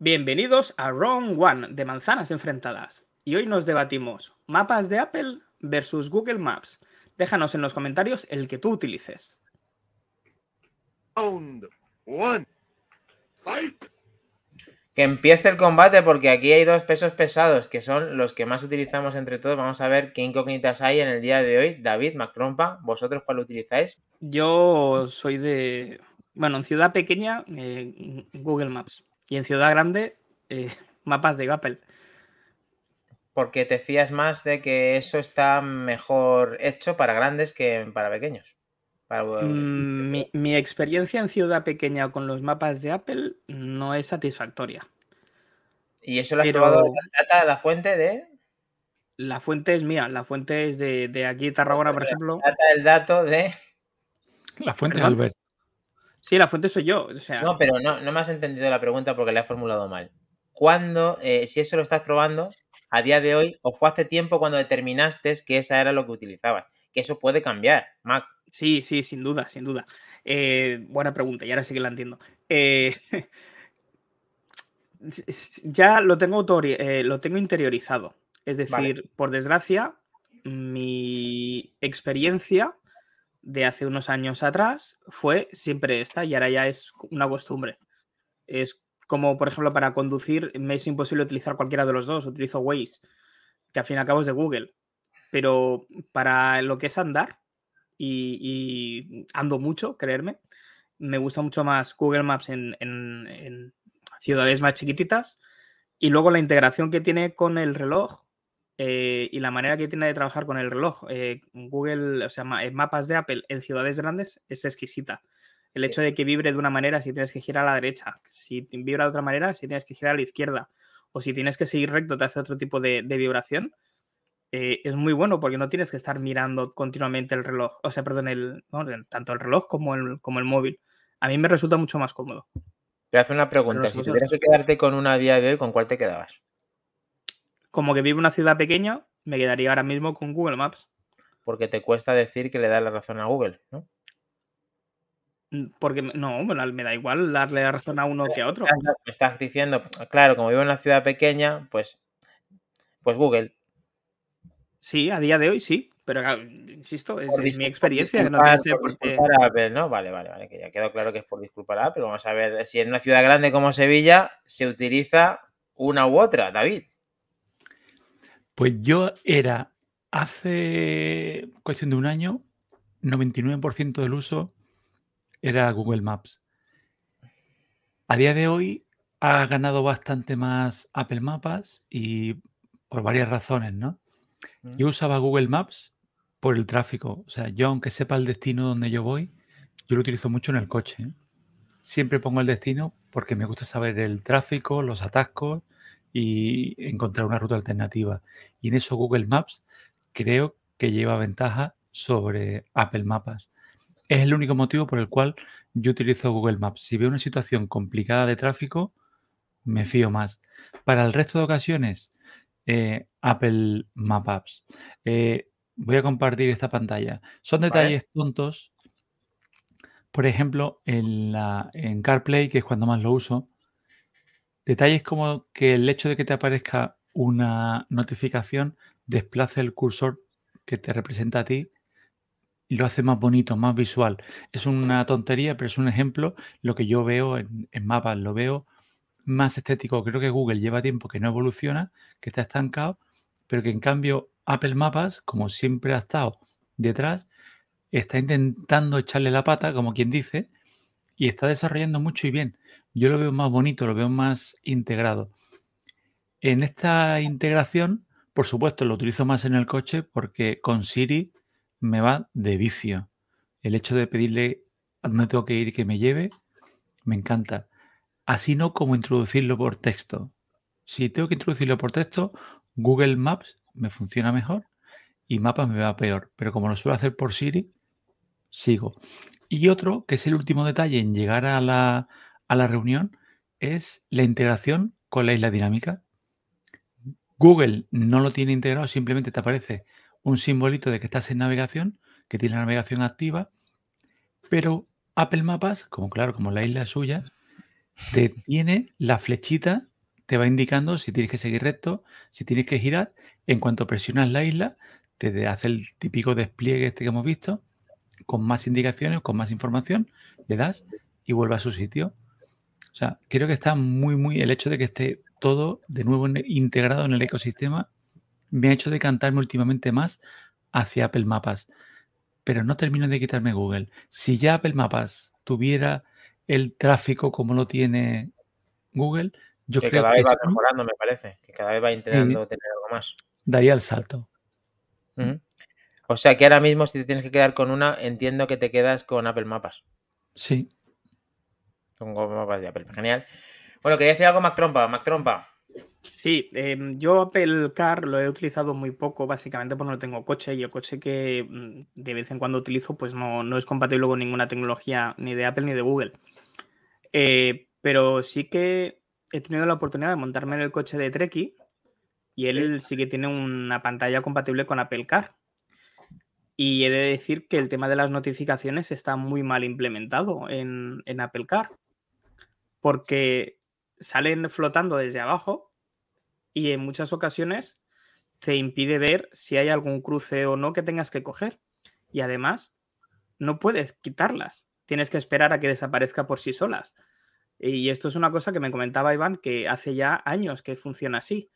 Bienvenidos a Wrong One de Manzanas Enfrentadas. Y hoy nos debatimos mapas de Apple versus Google Maps. Déjanos en los comentarios el que tú utilices. Round one. Fight. Que empiece el combate porque aquí hay dos pesos pesados que son los que más utilizamos entre todos. Vamos a ver qué incógnitas hay en el día de hoy. David, Mactrompa, ¿vosotros cuál utilizáis? Yo soy de. Bueno, en ciudad pequeña, eh, Google Maps. Y en ciudad grande, eh, mapas de Apple. Porque te fías más de que eso está mejor hecho para grandes que para pequeños. Para- Mm, mi, mi experiencia en ciudad pequeña con los mapas de Apple no es satisfactoria. Y eso lo has pero- probado la data, la fuente de. La fuente es mía, la fuente es de, de aquí, Tarragona, por ejemplo. Data el dato de. La fuente de ¿Perdón? Albert. Sí, la fuente soy yo. O sea, No, pero no, no me has entendido la pregunta porque la he formulado mal. ¿Cuándo, eh, si eso lo estás probando, a día de hoy, o fue hace tiempo cuando determinaste que esa era lo que utilizabas? Que eso puede cambiar, Mac. Sí, sí, sin duda, sin duda. Eh, buena pregunta, y ahora sí que la entiendo. Eh, ya lo tengo, autori- lo tengo interiorizado. Es decir, Vale. por desgracia, mi experiencia de hace unos años atrás fue siempre esta y ahora ya es una costumbre. Es como, por ejemplo, para conducir me es imposible utilizar cualquiera de los dos. Utilizo Waze, que al fin y al cabo es de Google. Pero para lo que es andar, y, ando mucho, creerme. Me gusta mucho más Google Maps en, en- en ciudades más chiquititas. Y luego la integración que tiene con el reloj eh, y la manera que tiene de trabajar con el reloj. eh, Google, o sea, ma- eh, mapas de Apple en ciudades grandes es exquisita. El hecho de que vibre de una manera si tienes que girar a la derecha, si vibra de otra manera si tienes que girar a la izquierda, o si tienes que seguir recto te hace otro tipo de, de vibración eh, es muy bueno porque no tienes que estar mirando continuamente el reloj, o sea, perdón, el, tanto el reloj como el, como el móvil. A mí me resulta mucho más cómodo. Te hago una pregunta. Si tuvieras que quedarte con una día de hoy, ¿con cuál te quedabas? Como que vivo en una ciudad pequeña, me quedaría ahora mismo con Google Maps, Porque te cuesta decir que le das la razón a Google, ¿no? mm, porque no, me da- me da igual darle la razón a uno que a otro. Me estás diciendo, claro, como vivo en una ciudad pequeña, pues, pues Google. Sí, a día de hoy sí, pero insisto, es, mi experiencia, que no ser por Apple, ¿no? Vale, vale, vale, que ya quedó claro que es por disculpar a Apple. Vamos a ver si en una ciudad grande como Sevilla se utiliza una u otra, David. Pues yo era hace cuestión de un año, 99% del uso era Google Maps. A día de hoy ha ganado bastante más Apple Mapas y por varias razones, ¿no? Yo usaba Google Maps por el tráfico. O sea, yo aunque sepa el destino donde yo voy, yo lo utilizo mucho en el coche. ¿eh? Siempre pongo el destino porque me gusta saber el tráfico, los atascos y encontrar una ruta alternativa. Y en eso Google Maps creo que lleva ventaja sobre Apple Mapas. Es el único motivo por el cual yo utilizo Google Maps. Si veo una situación complicada de tráfico, me fío más. Para el resto de ocasiones, eh, Apple Map Apps. Eh, voy a compartir esta pantalla. Son Vale. detalles tontos. Por ejemplo, en, la, en CarPlay, que es cuando más lo uso, detalles como que el hecho de que te aparezca una notificación desplace el cursor que te representa a ti y lo hace más bonito, más visual. Es una tontería, pero es un ejemplo lo que yo veo en, en mapas, lo veo más estético. Creo que Google lleva tiempo que no evoluciona, que está estancado, pero que en cambio Apple Mapas, como siempre ha estado detrás, está intentando echarle la pata, como quien dice, y está desarrollando mucho y bien. Yo lo veo más bonito, lo veo más integrado. En esta integración, por supuesto, lo utilizo más en el coche porque con Siri me va de vicio. El hecho de pedirle a dónde tengo que ir que me lleve, me encanta. Así no como introducirlo por texto. Si tengo que introducirlo por texto, Google Maps me funciona mejor y Mapas me va peor. Pero como lo suelo hacer por Siri, sigo. Y otro, que es el último detalle en llegar a la, a la reunión, es la integración con la isla dinámica. Google no lo tiene integrado, simplemente te aparece un simbolito de que estás en navegación, que tiene la navegación activa, pero Apple Mapas, como claro, como la isla suya, te tiene la flechita, te va indicando si tienes que seguir recto, si tienes que girar. En cuanto presionas la isla, te hace el típico despliegue este que hemos visto, con más indicaciones, con más información, le das y vuelve a su sitio. O sea, creo que está muy, muy el hecho de que esté todo de nuevo integrado en el ecosistema me ha hecho decantarme últimamente más hacia Apple Mapas. Pero no termino de quitarme Google. Si ya Apple Mapas tuviera el tráfico como lo tiene Google, yo que creo cada vez que va sí, mejorando, me parece. Que cada vez va intentando tener algo más. daría el salto. O sea que ahora mismo, si te tienes que quedar con una, entiendo que te quedas con Apple Mapas. Sí. Con Mapas de Apple. Genial. Bueno, quería decir algo, Mac Trompa. Mac Trompa. Sí, em, yo Apple Car lo he utilizado muy poco, básicamente porque no tengo coche y el coche que mm, de vez en cuando utilizo pues no, no es compatible con ninguna tecnología ni de Apple ni de Google. Eh, pero sí que he tenido la oportunidad de montarme en el coche de Treki y él sí que tiene una pantalla compatible con Apple Car. Y he de decir que el tema de las notificaciones está muy mal implementado en, en Apple Car. Porque salen flotando desde abajo y en muchas ocasiones te impide ver si hay algún cruce o no que tengas que coger. Y además, no puedes quitarlas. Tienes que esperar a que desaparezca por sí solas. Y esto es una cosa que me comentaba Iván que hace ya años que funciona así.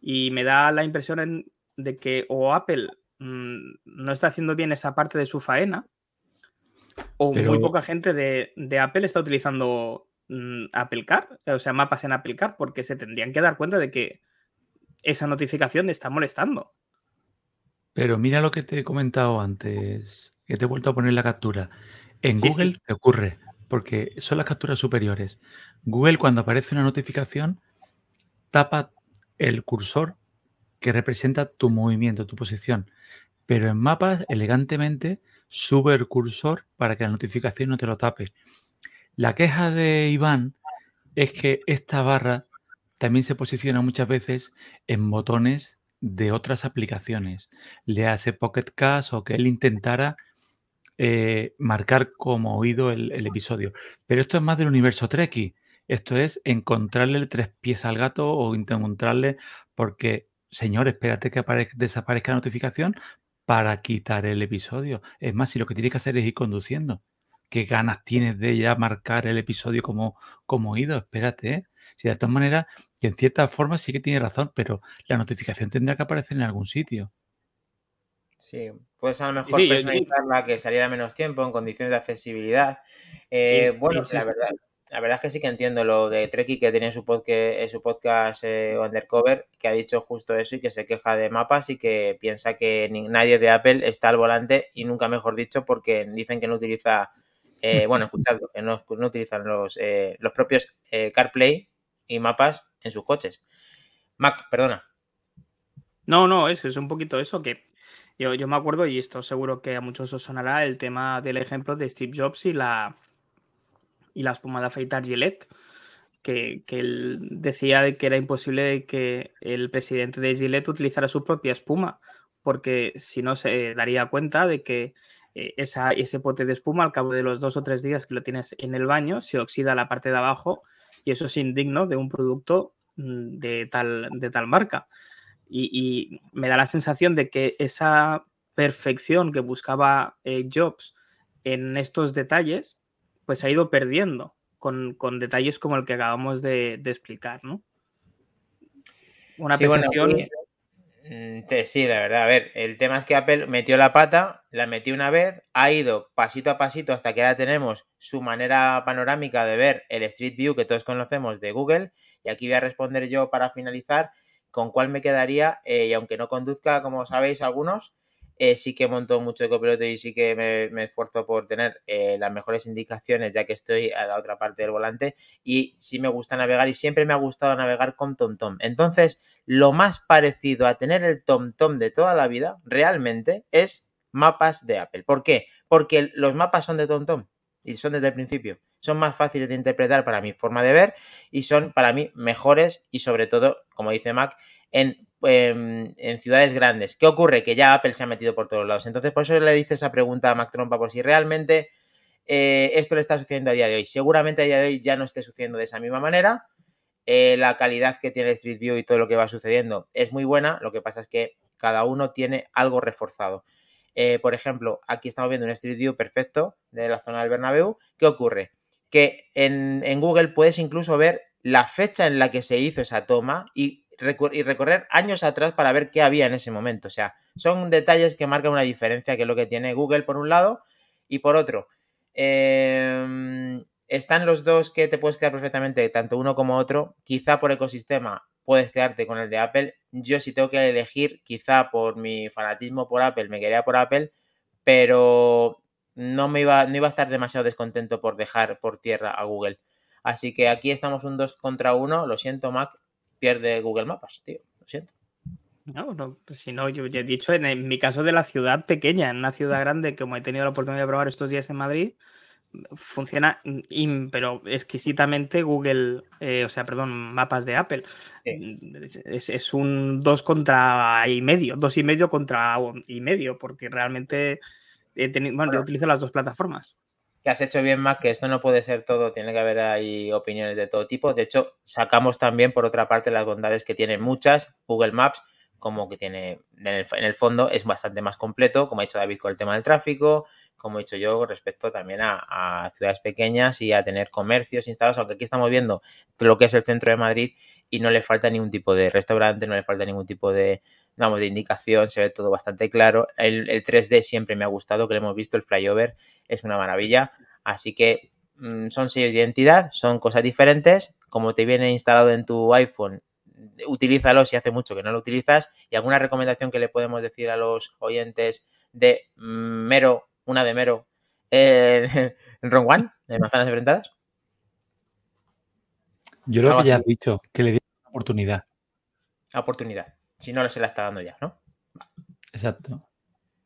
Y me da la impresión en- de que o Apple mm, no está haciendo bien esa parte de su faena, o muy poca gente de, de Apple está utilizando mm, Apple Car, o sea, mapas en Apple Car, porque se tendrían que dar cuenta de que esa notificación está molestando. Pero mira lo que te he comentado antes, que te he vuelto a poner la captura. En Sí, Google sí. te ocurre, porque son las capturas superiores. Google cuando aparece una notificación, tapa el cursor que representa tu movimiento, tu posición. Pero en mapas, elegantemente, sube el cursor para que la notificación no te lo tape. La queja de Iván es que esta barra también se posiciona muchas veces en botones de otras aplicaciones. Le hace Pocket Cast o que él intentara eh, marcar como oído el, episodio. Pero esto es más del universo Treki. Esto es encontrarle tres pies al gato o encontrarle porque, señor, espérate que apare- desaparezca la notificación para quitar el episodio. Es más, si lo que tienes que hacer es ir conduciendo. ¿Qué ganas tienes de ya marcar el episodio como, como oído? Espérate, ¿eh? Si de todas maneras, que en cierta forma sí que tiene razón, pero la notificación tendrá que aparecer en algún sitio. Sí, puedes a lo mejor sí, yo- personalizarla que saliera menos tiempo en condiciones de accesibilidad. Eh, bueno, la verdad, la verdad es que sí que entiendo lo de Treki que tiene en su podcast, en su podcast eh, Undercover, que ha dicho justo eso y que se queja de mapas y que piensa que ni- nadie de Apple está al volante y nunca mejor dicho porque dicen que no utiliza, eh, bueno, escuchadlo, que no, utilizan los, eh, los propios eh, CarPlay y mapas en sus coches. Mac, perdona. No, no, eso es un poquito eso que yo, yo me acuerdo, y esto seguro que a muchos os sonará, el tema del ejemplo de Steve Jobs y la, y la espuma de afeitar Gillette, que, que él decía de que era imposible que el presidente de Gillette utilizara su propia espuma, porque si no se daría cuenta de que eh, esa, ese pote de espuma al cabo de los dos o tres días que lo tienes en el baño se oxida la parte de abajo y eso es indigno de un producto mm, de tal, de tal marca. Y, y me da la sensación de que esa perfección que buscaba eh, Jobs en estos detalles, pues ha ido perdiendo con, con detalles como el que acabamos de, de explicar, ¿no? Una Sí, perfección. Sí, la verdad. A ver, el tema es que Apple metió la pata, la metió una vez, ha ido pasito a pasito hasta que ahora tenemos su manera panorámica de ver el Street View que todos conocemos de Google. Y aquí voy a responder yo para finalizar con cuál me quedaría. eh, y aunque no conduzca, como sabéis algunos, eh, sí que monto mucho de copiloto y sí que me, esfuerzo por tener eh, las mejores indicaciones ya que estoy a la otra parte del volante y sí me gusta navegar y siempre me ha gustado navegar con TomTom. Entonces, lo más parecido a tener el TomTom de toda la vida realmente es mapas de Apple. ¿Por qué? Porque los mapas son de TomTom y son desde el principio. Son más fáciles de interpretar para mi forma de ver y son para mí mejores y sobre todo, como dice Mac, en, en, en ciudades grandes. ¿Qué ocurre? Que ya Apple se ha metido por todos lados. Entonces, por eso le dice esa pregunta a Mac Trompa, por si realmente eh, esto le está sucediendo a día de hoy. Seguramente a día de hoy ya no esté sucediendo de esa misma manera. Eh, la calidad que tiene Street View y todo lo que va sucediendo es muy buena. Lo que pasa es que cada uno tiene algo reforzado. Eh, por ejemplo, aquí estamos viendo un Street View perfecto de la zona del Bernabéu. ¿Qué ocurre? Que en Google puedes incluso ver la fecha en la que se hizo esa toma y y recorrer años atrás para ver qué había en ese momento. O sea, son detalles que marcan una diferencia, que es lo que tiene Google por un lado y por otro. Em, están los dos que te puedes quedar perfectamente, tanto uno como otro. Quizá por ecosistema puedes quedarte con el de Apple. Yo si tengo que elegir, quizá por mi fanatismo por Apple, me quedaría por Apple, pero no me iba, no iba a estar demasiado descontento por dejar por tierra a Google. Así que aquí estamos un 2 contra 1. Lo siento, Mac, pierde Google Maps, tío. Lo siento. No, no, pues si no, yo ya he dicho, en, mi caso de la ciudad pequeña, en una ciudad grande, como he tenido la oportunidad de probar estos días en Madrid, funciona, pero exquisitamente Google, eh, o sea, perdón, mapas de Apple. Es, un 2 contra y medio, dos y medio contra y medio, porque realmente he tenido, bueno, yo utilizo las dos plataformas que has hecho bien más, que esto no puede ser todo, tiene que haber ahí opiniones de todo tipo. De hecho, sacamos también, por otra parte, las bondades que tienen muchas, Google Maps, como que tiene, en el, fondo, es bastante más completo, como ha dicho David con el tema del tráfico, como he dicho yo respecto también a, ciudades pequeñas y a tener comercios instalados, aunque aquí estamos viendo lo que es el centro de Madrid y no le falta ningún tipo de restaurante, no le falta ningún tipo de, vamos, de indicación, se ve todo bastante claro. El, el 3D siempre me ha gustado, que lo hemos visto, el flyover es una maravilla. Así que mm, son sellos de identidad, son cosas diferentes. Como te viene instalado en tu iPhone, utilízalo si hace mucho que no lo utilizas. Y alguna recomendación que le podemos decir a los oyentes de Mero, una de Mero, en Ron One, de manzanas enfrentadas. Yo lo que ya he dicho, que le di una oportunidad. Oportunidad. Si no, se la está dando ya, ¿no? Exacto.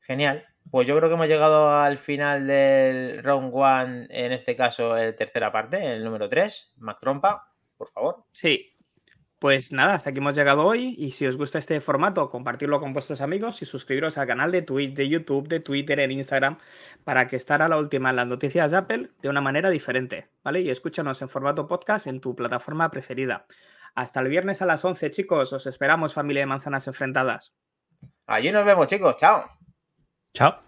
Genial. Pues yo creo que hemos llegado al final del round one, en este caso, el tercera parte, el número 3. Mac Trompa, por favor. Sí. Pues nada, hasta aquí hemos llegado hoy y si os gusta este formato, compartirlo con vuestros amigos y suscribiros al canal de Twitch, de YouTube, de Twitter, en Instagram, para que estar a la última en las noticias de Apple de una manera diferente, ¿vale? Y escúchanos en formato podcast en tu plataforma preferida. Hasta el viernes a las 11, chicos. Os esperamos, familia de manzanas enfrentadas. Allí nos vemos, chicos. Chao. Chao.